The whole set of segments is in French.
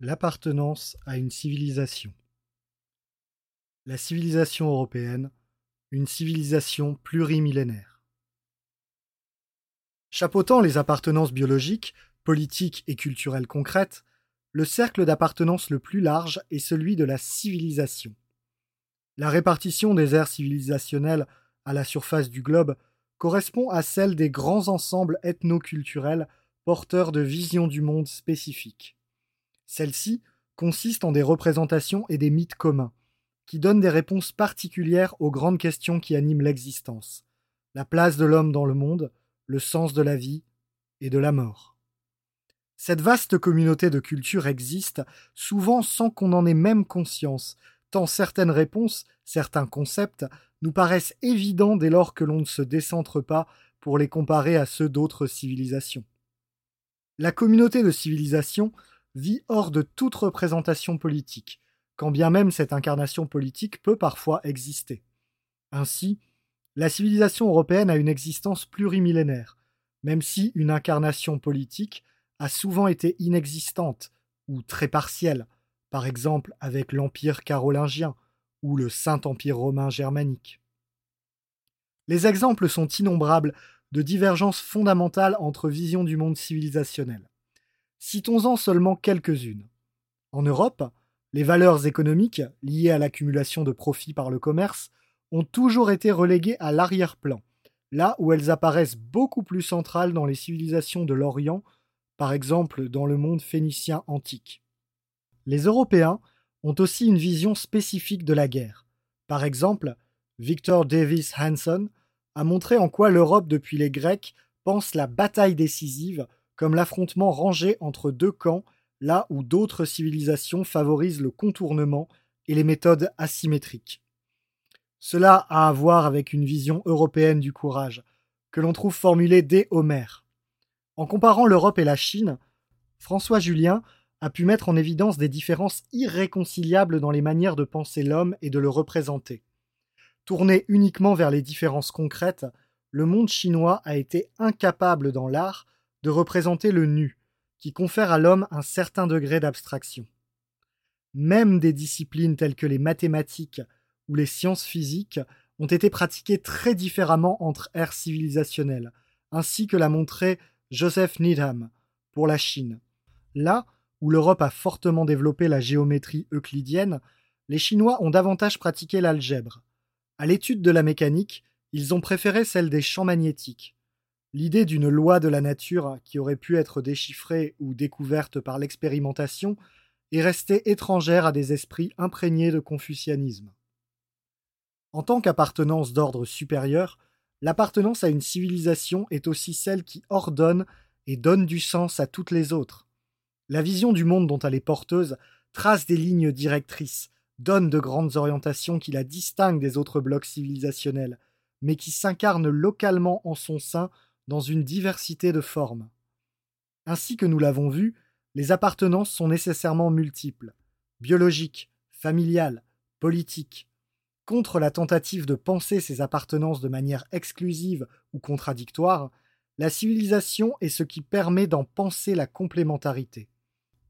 L'appartenance à une civilisation. La civilisation européenne, une civilisation plurimillénaire. Chapeautant les appartenances biologiques, politiques et culturelles concrètes, le cercle d'appartenance le plus large est celui de la civilisation. La répartition des aires civilisationnelles à la surface du globe correspond à celle des grands ensembles ethno-culturels porteurs de visions du monde spécifiques. Celles-ci consistent en des représentations et des mythes communs, qui donnent des réponses particulières aux grandes questions qui animent l'existence, la place de l'homme dans le monde, le sens de la vie et de la mort. Cette vaste communauté de cultures existe, souvent sans qu'on en ait même conscience, tant certaines réponses, certains concepts, nous paraissent évidents dès lors que l'on ne se décentre pas pour les comparer à ceux d'autres civilisations. La communauté de civilisation vit hors de toute représentation politique, quand bien même cette incarnation politique peut parfois exister. Ainsi, la civilisation européenne a une existence plurimillénaire, même si une incarnation politique a souvent été inexistante ou très partielle, par exemple avec l'Empire carolingien ou le Saint-Empire romain germanique. Les exemples sont innombrables de divergences fondamentales entre visions du monde civilisationnel. Citons-en seulement quelques-unes. En Europe, les valeurs économiques, liées à l'accumulation de profits par le commerce, ont toujours été reléguées à l'arrière-plan, là où elles apparaissent beaucoup plus centrales dans les civilisations de l'Orient, par exemple dans le monde phénicien antique. Les Européens ont aussi une vision spécifique de la guerre. Par exemple, Victor Davis Hanson a montré en quoi l'Europe depuis les Grecs pense la bataille décisive comme l'affrontement rangé entre deux camps, là où d'autres civilisations favorisent le contournement et les méthodes asymétriques. Cela a à voir avec une vision européenne du courage, que l'on trouve formulée dès Homère. En comparant l'Europe et la Chine, François Julien a pu mettre en évidence des différences irréconciliables dans les manières de penser l'homme et de le représenter. Tourné uniquement vers les différences concrètes, le monde chinois a été incapable dans l'art de représenter le nu, qui confère à l'homme un certain degré d'abstraction. Même des disciplines telles que les mathématiques ou les sciences physiques ont été pratiquées très différemment entre ères civilisationnelles, ainsi que l'a montré Joseph Needham pour la Chine. Là où l'Europe a fortement développé la géométrie euclidienne, les Chinois ont davantage pratiqué l'algèbre. À l'étude de la mécanique, ils ont préféré celle des champs magnétiques, L'idée d'une loi de la nature qui aurait pu être déchiffrée ou découverte par l'expérimentation est restée étrangère à des esprits imprégnés de confucianisme. En tant qu'appartenance d'ordre supérieur, l'appartenance à une civilisation est aussi celle qui ordonne et donne du sens à toutes les autres. La vision du monde dont elle est porteuse trace des lignes directrices, donne de grandes orientations qui la distinguent des autres blocs civilisationnels, mais qui s'incarnent localement en son sein dans une diversité de formes. Ainsi que nous l'avons vu, les appartenances sont nécessairement multiples, biologiques, familiales, politiques. Contre la tentative de penser ces appartenances de manière exclusive ou contradictoire, la civilisation est ce qui permet d'en penser la complémentarité.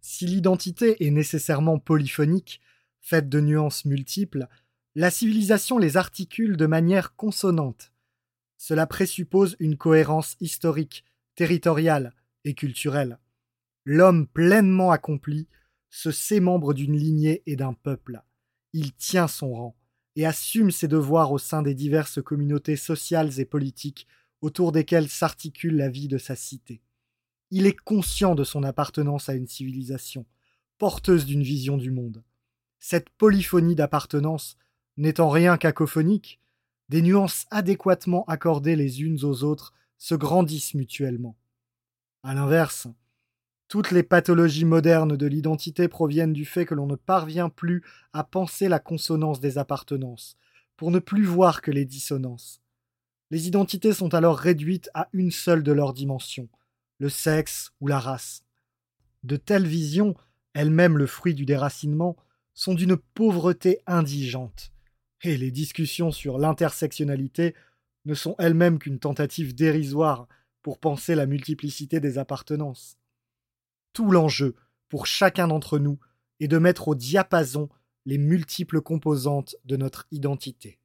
Si l'identité est nécessairement polyphonique, faite de nuances multiples, la civilisation les articule de manière consonante, cela présuppose une cohérence historique, territoriale et culturelle. L'homme pleinement accompli se sait membre d'une lignée et d'un peuple. Il tient son rang et assume ses devoirs au sein des diverses communautés sociales et politiques autour desquelles s'articule la vie de sa cité. Il est conscient de son appartenance à une civilisation, porteuse d'une vision du monde. Cette polyphonie d'appartenance, n'étant rien cacophonique, des nuances adéquatement accordées les unes aux autres se grandissent mutuellement. À l'inverse, toutes les pathologies modernes de l'identité proviennent du fait que l'on ne parvient plus à penser la consonance des appartenances, pour ne plus voir que les dissonances. Les identités sont alors réduites à une seule de leurs dimensions, le sexe ou la race. De telles visions, elles-mêmes le fruit du déracinement, sont d'une pauvreté indigente et les discussions sur l'intersectionnalité ne sont elles-mêmes qu'une tentative dérisoire pour penser la multiplicité des appartenances. Tout l'enjeu pour chacun d'entre nous et de mettre au diapason les multiples composantes de notre identité.